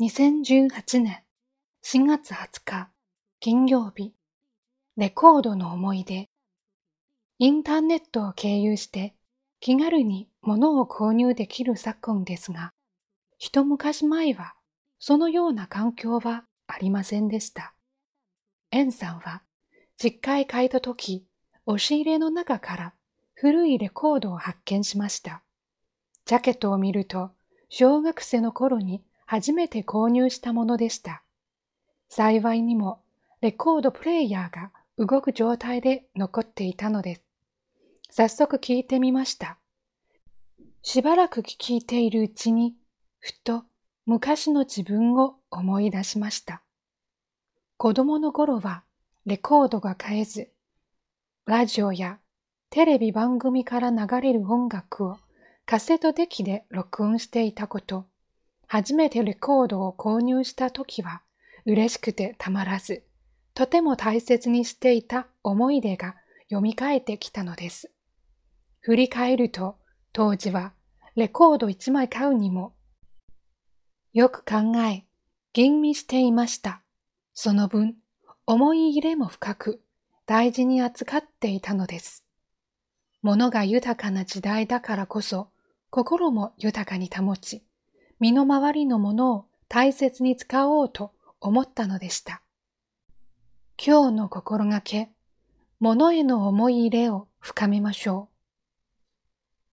2018年4月20日金曜日レコードの思い出インターネットを経由して気軽に物を購入できる昨今ですが一昔前はそのような環境はありませんでした。エンさんは実家へ帰った時押し入れの中から古いレコードを発見しました。ジャケットを見ると小学生の頃に初めて購入したものでした。幸いにもレコードプレイヤーが動く状態で残っていたのです。早速聞いてみました。しばらく聞いているうちに、ふと昔の自分を思い出しました。子供の頃はレコードが買えず、ラジオやテレビ番組から流れる音楽をカセットデッキで録音していたこと、初めてレコードを購入した時は嬉しくてたまらず、とても大切にしていた思い出が蘇ってきたのです。振り返ると、当時はレコード一枚買うにも、よく考え、吟味していました。その分、思い入れも深く、大事に扱っていたのです。物が豊かな時代だからこそ、心も豊かに保ち、身の回りのものを大切に使おうと思ったのでした。今日の心がけ、物への思い入れを深めましょう。